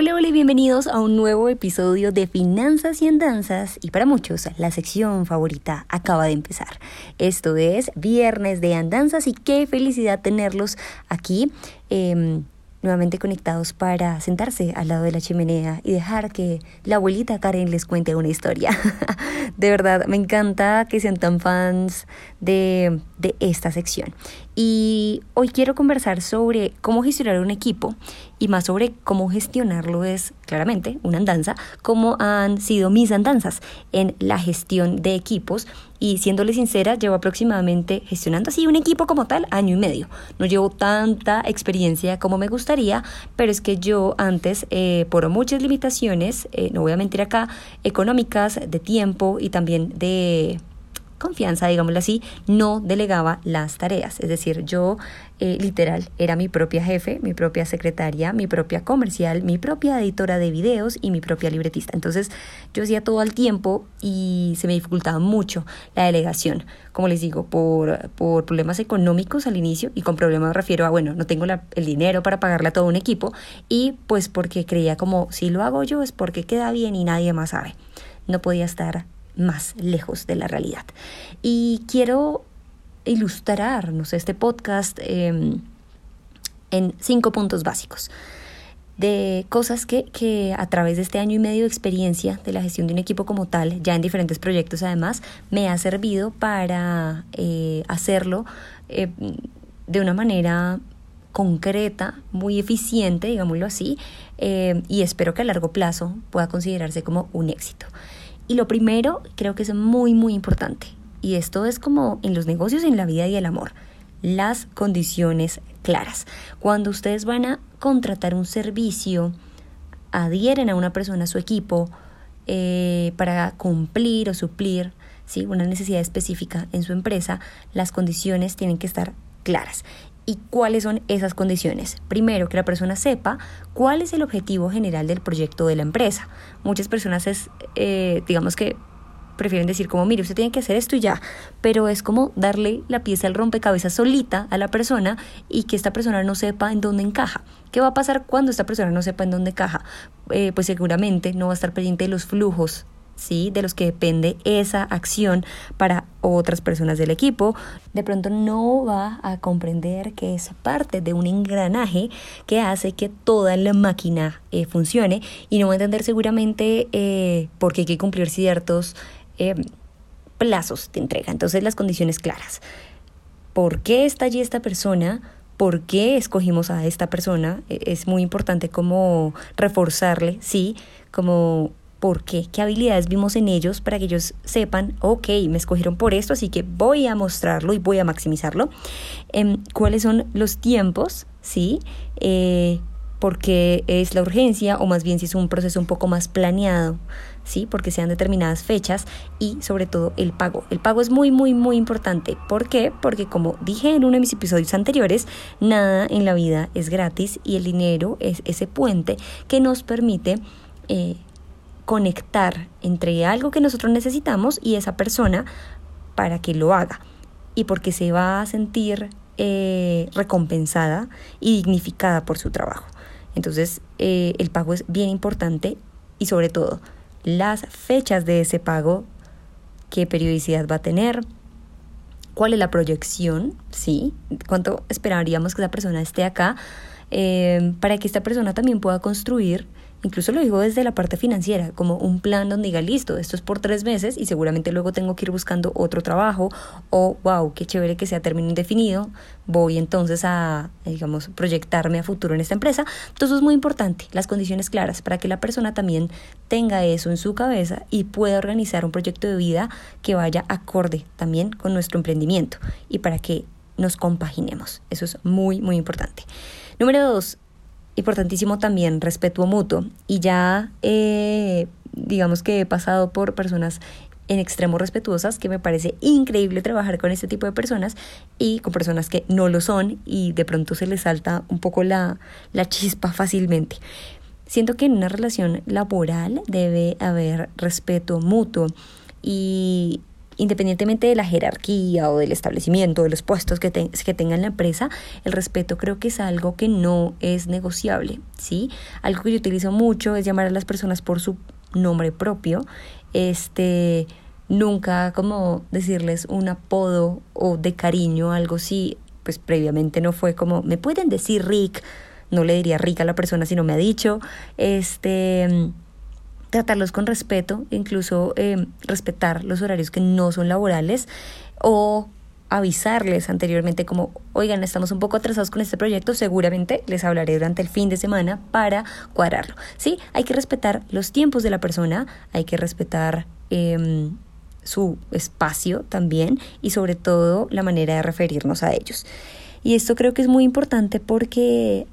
Hola, hola y bienvenidos a un nuevo episodio de Finanzas y Andanzas y para muchos la sección favorita acaba de empezar. Esto es Viernes de Andanzas y qué felicidad tenerlos aquí. Em, nuevamente conectados para sentarse al lado de la chimenea y dejar que la abuelita Karen les cuente una historia. de verdad, me encanta que sean tan fans de, de esta sección. Y hoy quiero conversar sobre cómo gestionar un equipo y más sobre cómo gestionarlo es claramente una andanza, cómo han sido mis andanzas en la gestión de equipos y siéndole sincera, llevo aproximadamente gestionando así un equipo como tal año y medio. No llevo tanta experiencia como me gustaría, pero es que yo antes, eh, por muchas limitaciones, eh, no voy a mentir acá, económicas, de tiempo y también de confianza, digámoslo así, no delegaba las tareas. Es decir, yo eh, literal era mi propia jefe, mi propia secretaria, mi propia comercial, mi propia editora de videos y mi propia libretista. Entonces yo hacía todo al tiempo y se me dificultaba mucho la delegación. Como les digo, por, por problemas económicos al inicio y con problemas me refiero a, bueno, no tengo el dinero para pagarle a todo un equipo y pues porque creía como si lo hago yo es porque queda bien y nadie más sabe. No podía estar más lejos de la realidad. Y quiero ilustrarnos este podcast em, en cinco puntos básicos de cosas que, que, a través de este año y medio de experiencia de la gestión de un equipo como tal, ya en diferentes proyectos además, me ha servido para eh, hacerlo eh, de una manera concreta, muy eficiente, digámoslo así, eh, y espero que a largo plazo pueda considerarse como un éxito. Y lo primero creo que es muy, muy importante. Y esto es como en los negocios, en la vida y el amor. Las condiciones claras. Cuando ustedes van a contratar un servicio, adhieren a una persona a su equipo eh, para cumplir o suplir ¿sí? una necesidad específica en su empresa, las condiciones tienen que estar claras. ¿Y cuáles son esas condiciones? Primero, que la persona sepa cuál es el objetivo general del proyecto de la empresa. Muchas personas es, eh, digamos que prefieren decir como, mire, usted tiene que hacer esto y ya, pero es como darle la pieza al rompecabezas solita a la persona y que esta persona no sepa en dónde encaja. ¿Qué va a pasar cuando esta persona no sepa en dónde encaja? Eh, pues seguramente no va a estar pendiente de los flujos ¿sí? de los que depende esa acción para otras personas del equipo, de pronto no va a comprender que es parte de un engranaje que hace que toda la máquina eh, funcione y no va a entender seguramente eh, por qué hay que cumplir ciertos eh, plazos de entrega. Entonces las condiciones claras. ¿Por qué está allí esta persona? ¿Por qué escogimos a esta persona? E, es muy importante como reforzarle, sí, como ¿Por qué? ¿Qué habilidades vimos en ellos para que ellos sepan, ok, me escogieron por esto, así que voy a mostrarlo y voy a maximizarlo? Em, ¿Cuáles son los tiempos? ¿Sí? Eh, porque es la urgencia o más bien si es un proceso un poco más planeado, ¿sí? Porque sean determinadas fechas y sobre todo el pago. El pago es muy, muy, muy importante. ¿Por qué? Porque como dije en uno de mis episodios anteriores, nada en la vida es gratis y el dinero es ese puente que nos permite... Eh, conectar entre algo que nosotros necesitamos y esa persona para que lo haga y porque se va a sentir eh, recompensada y dignificada por su trabajo. Entonces eh, el pago es bien importante y sobre todo las fechas de ese pago, qué periodicidad va a tener, cuál es la proyección, ¿sí? ¿Cuánto esperaríamos que esa persona esté acá? Eh, para que esta persona también pueda construir Incluso lo digo desde la parte financiera, como un plan donde diga, listo, esto es por tres meses y seguramente luego tengo que ir buscando otro trabajo o, wow, qué chévere que sea término indefinido, voy entonces a, digamos, proyectarme a futuro en esta empresa. Entonces es muy importante, las condiciones claras para que la persona también tenga eso en su cabeza y pueda organizar un proyecto de vida que vaya acorde también con nuestro emprendimiento y para que nos compaginemos. Eso es muy, muy importante. Número dos, importantísimo también respeto mutuo y ya eh, digamos que he pasado por personas en extremo respetuosas, que me parece increíble trabajar con este tipo de personas y con personas que no lo son y de pronto se les salta un poco la, la chispa fácilmente. Siento que en una relación laboral debe haber respeto mutuo y independientemente de la jerarquía o del establecimiento, de los puestos que, que tenga en la empresa, el respeto creo que es algo que no es negociable, ¿sí? Algo que yo utilizo mucho es llamar a las personas por su nombre propio, este, nunca como decirles un apodo o de cariño, algo así, pues previamente no fue como, me pueden decir Rick, no le diría Rick a la persona si no me ha dicho, este tratarlos con respeto, incluso eh, respetar los horarios que no son laborales o avisarles anteriormente como, oigan, estamos un poco atrasados con este proyecto, seguramente les hablaré durante el fin de semana para cuadrarlo. Sí, hay que respetar los tiempos de la persona, hay que respetar em, su espacio también y sobre todo la manera de referirnos a ellos. Y esto creo que es muy importante porque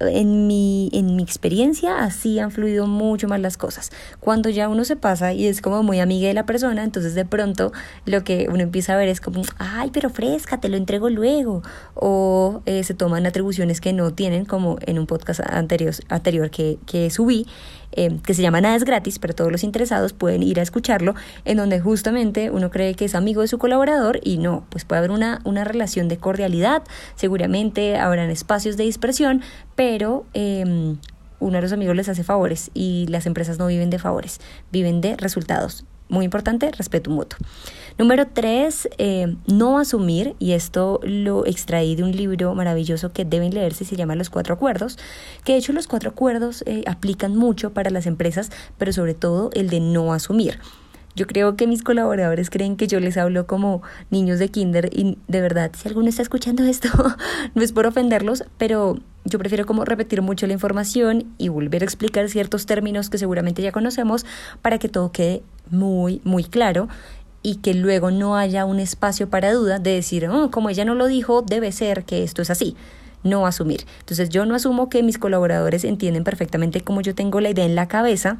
en mi, en mi experiencia así han fluido mucho más las cosas. Cuando ya uno se pasa y es como muy amiga de la persona, entonces de pronto lo que uno empieza a ver es como, ay, pero fresca, te lo entrego luego. O eh, se toman atribuciones que no tienen, como en un podcast anterior, anterior que, que subí, Em, que se llama Nada es gratis, pero todos los interesados pueden ir a escucharlo, en donde justamente uno cree que es amigo de su colaborador y no, pues puede haber una, una relación de cordialidad, seguramente habrán espacios de dispersión, pero... Eh, uno de los amigos les hace favores y las empresas no viven de favores, viven de resultados. Muy importante, respeto mutuo. Número tres, eh, no asumir, y esto lo extraí de un libro maravilloso que deben leerse, se llama Los Cuatro Acuerdos, que de hecho los cuatro acuerdos eh, aplican mucho para las empresas, pero sobre todo el de no asumir. Yo creo que mis colaboradores creen que yo les hablo como niños de kinder y de verdad, si alguno está escuchando esto, no es por ofenderlos, pero yo prefiero como repetir mucho la información y volver a explicar ciertos términos que seguramente ya conocemos para que todo quede muy, muy claro y que luego no haya un espacio para duda de decir, oh, como ella no lo dijo, debe ser que esto es así. No asumir. Entonces yo no asumo que mis colaboradores entienden perfectamente cómo yo tengo la idea en la cabeza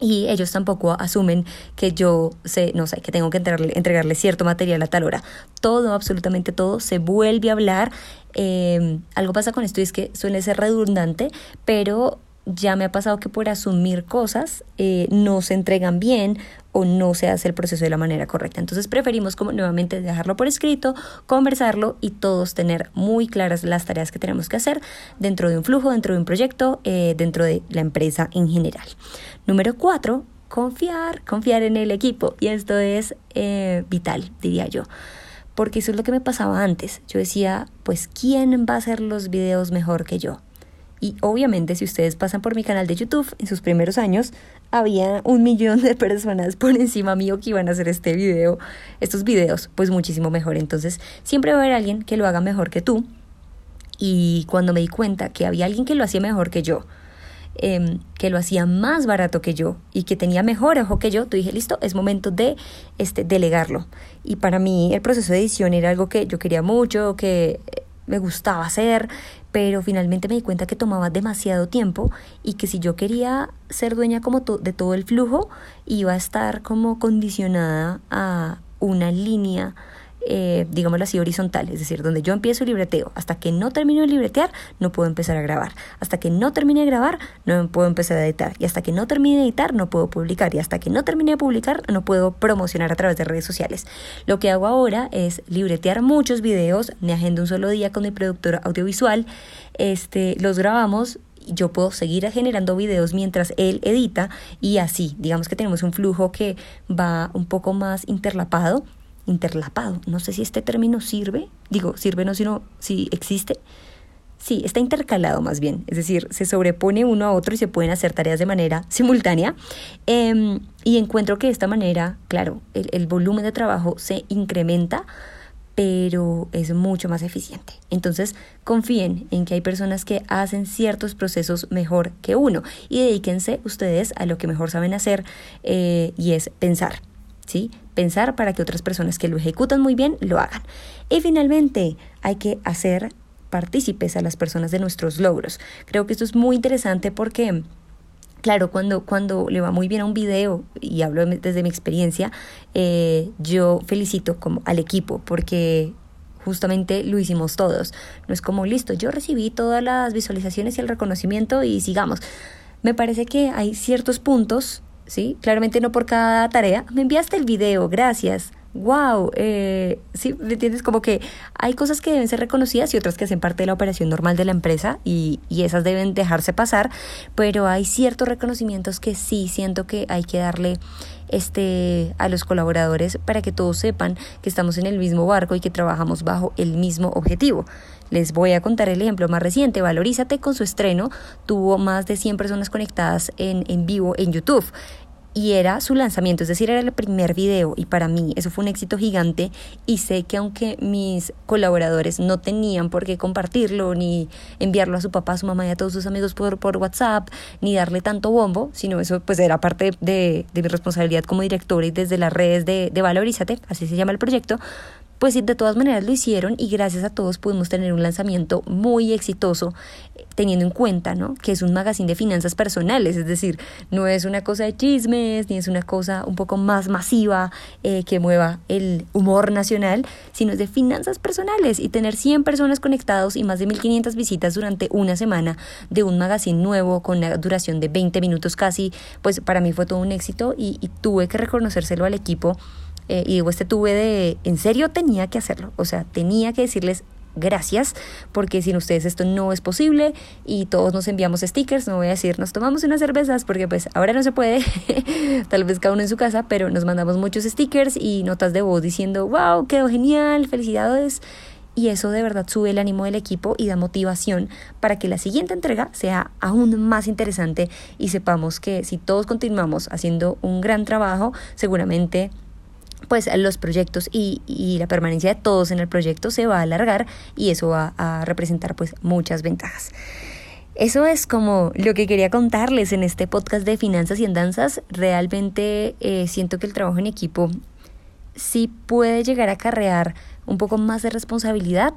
y ellos tampoco asumen que yo sé, no sé, que tengo que entregarle, entregarle cierto material a tal hora. Todo, absolutamente todo, se vuelve a hablar. Em, algo pasa con esto y es que suele ser redundante, pero ya me ha pasado que por asumir cosas eh, no se entregan bien o no se hace el proceso de la manera correcta. Entonces preferimos como nuevamente dejarlo por escrito, conversarlo y todos tener muy claras las tareas que tenemos que hacer dentro de un flujo, dentro de un proyecto, eh, dentro de la empresa en general. Número cuatro, confiar, confiar en el equipo. Y esto es eh, vital, diría yo. Porque eso es lo que me pasaba antes. Yo decía, pues, ¿quién va a hacer los videos mejor que yo? Y obviamente si ustedes pasan por mi canal de YouTube en sus primeros años, había un millón de personas por encima mío que iban a hacer este video, estos videos, pues muchísimo mejor. Entonces siempre va a haber alguien que lo haga mejor que tú. Y cuando me di cuenta que había alguien que lo hacía mejor que yo, em, que lo hacía más barato que yo y que tenía mejor ojo que yo, tú dije, listo, es momento de este, delegarlo. Y para mí el proceso de edición era algo que yo quería mucho, que me gustaba hacer, pero finalmente me di cuenta que tomaba demasiado tiempo y que si yo quería ser dueña como de todo el flujo, iba a estar como condicionada a una línea eh, digámoslo así, horizontal, es decir, donde yo empiezo el libreteo, hasta que no termino de libretear, no puedo empezar a grabar, hasta que no termine de grabar, no puedo empezar a editar, y hasta que no termine de editar, no puedo publicar, y hasta que no termine de publicar, no puedo promocionar a través de redes sociales. Lo que hago ahora es libretear muchos videos, me agendo un solo día con mi productor audiovisual, este, los grabamos. Yo puedo seguir generando videos mientras él edita. Y así, digamos que tenemos un flujo que va un poco más interlapado interlapado. No sé si este término sirve, digo, sirve no, sino si existe. Sí, está intercalado más bien, es decir, se sobrepone uno a otro y se pueden hacer tareas de manera simultánea. Em, y encuentro que de esta manera, claro, el, volumen de trabajo se incrementa, pero es mucho más eficiente. Entonces, confíen en que hay personas que hacen ciertos procesos mejor que uno y dedíquense ustedes a lo que mejor saben hacer eh, y es pensar. ¿Sí? pensar para que otras personas que lo ejecutan muy bien lo hagan. Y finalmente, hay que hacer partícipes a las personas de nuestros logros. Creo que esto es muy interesante porque Claro, cuando, cuando le va muy bien a un video, y hablo desde mi experiencia, eh, yo felicito al equipo porque justamente lo hicimos todos. No es como, listo, yo recibí todas las visualizaciones y el reconocimiento y sigamos. Me parece que hay ciertos puntos, ¿sí? Claramente no por cada tarea. Me enviaste el video, gracias wow, eh, sí, ¿me entiendes? Como que hay cosas que deben ser reconocidas y otras que hacen parte de la operación normal de la empresa y, y esas deben dejarse pasar, pero hay ciertos reconocimientos que sí siento que hay que darle este a los colaboradores para que todos sepan que estamos en el mismo barco y que trabajamos bajo el mismo objetivo. Les voy a contar el ejemplo más reciente. Valorízate con su estreno tuvo más de 100 personas conectadas en, en vivo en YouTube y era su lanzamiento, es decir, era el primer video y para mí eso fue un éxito gigante y sé que aunque mis colaboradores no tenían por qué compartirlo ni enviarlo a su papá, a su mamá y a todos sus amigos por, por WhatsApp, ni darle tanto bombo, sino eso pues era parte de, de mi responsabilidad como directora y desde las redes de, de Valorízate, así se llama el proyecto, pues de todas maneras lo hicieron y gracias a todos pudimos tener un lanzamiento muy exitoso eh, teniendo en cuenta ¿no? que es un magazine de finanzas personales, es decir, no es una cosa de chismes, ni es una cosa un poco más masiva eh, que mueva el humor nacional, sino es de finanzas personales y tener 100 personas conectados y más de 1500 visitas durante una semana de un magazine nuevo con una duración de 20 minutos casi, pues para mí fue todo un éxito y, y tuve que reconocérselo al equipo eh, y digo, este tuve de, en serio tenía que hacerlo, o sea, tenía que decirles gracias, porque sin ustedes esto no es posible y todos nos enviamos stickers, no voy a decir nos tomamos unas cervezas porque pues ahora no se puede, tal vez cada uno en su casa, pero nos mandamos muchos stickers y notas de voz diciendo, wow, quedó genial, felicidades. Y eso de verdad sube el ánimo del equipo y da motivación para que la siguiente entrega sea aún más interesante y sepamos que si todos continuamos haciendo un gran trabajo, seguramente pues los proyectos y, y, la permanencia de todos en el proyecto se va a alargar y eso va a representar pues muchas ventajas. Eso es como lo que quería contarles en este podcast de finanzas y andanzas. Realmente eh, siento que el trabajo en equipo sí puede llegar a acarrear un poco más de responsabilidad,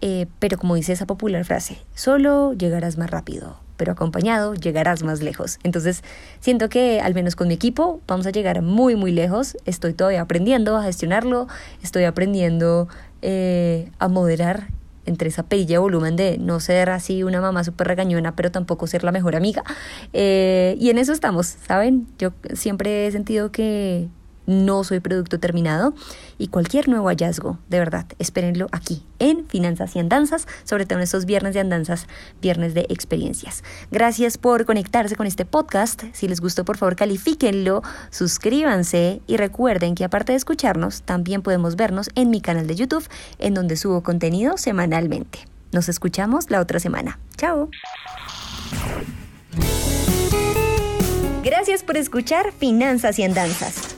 eh, pero como dice esa popular frase, solo llegarás más rápido, pero acompañado llegarás más lejos. Entonces, siento que al menos con mi equipo vamos a llegar muy, muy lejos. Estoy todavía aprendiendo a gestionarlo, estoy aprendiendo eh, a moderar entre esa perilla de volumen de no ser así una mamá súper regañona, pero tampoco ser la mejor amiga. Eh, y en eso estamos, ¿saben? Yo siempre he sentido que no soy producto terminado y cualquier nuevo hallazgo, de verdad, espérenlo aquí en Finanzas y Andanzas, sobre todo en estos viernes de andanzas, viernes de experiencias. Gracias por conectarse con este podcast. Si les gustó, por favor, califíquenlo, suscríbanse y recuerden que aparte de escucharnos, también podemos vernos en mi canal de YouTube, en donde subo contenido semanalmente. Nos escuchamos la otra semana. Chao. Gracias por escuchar Finanzas y Andanzas.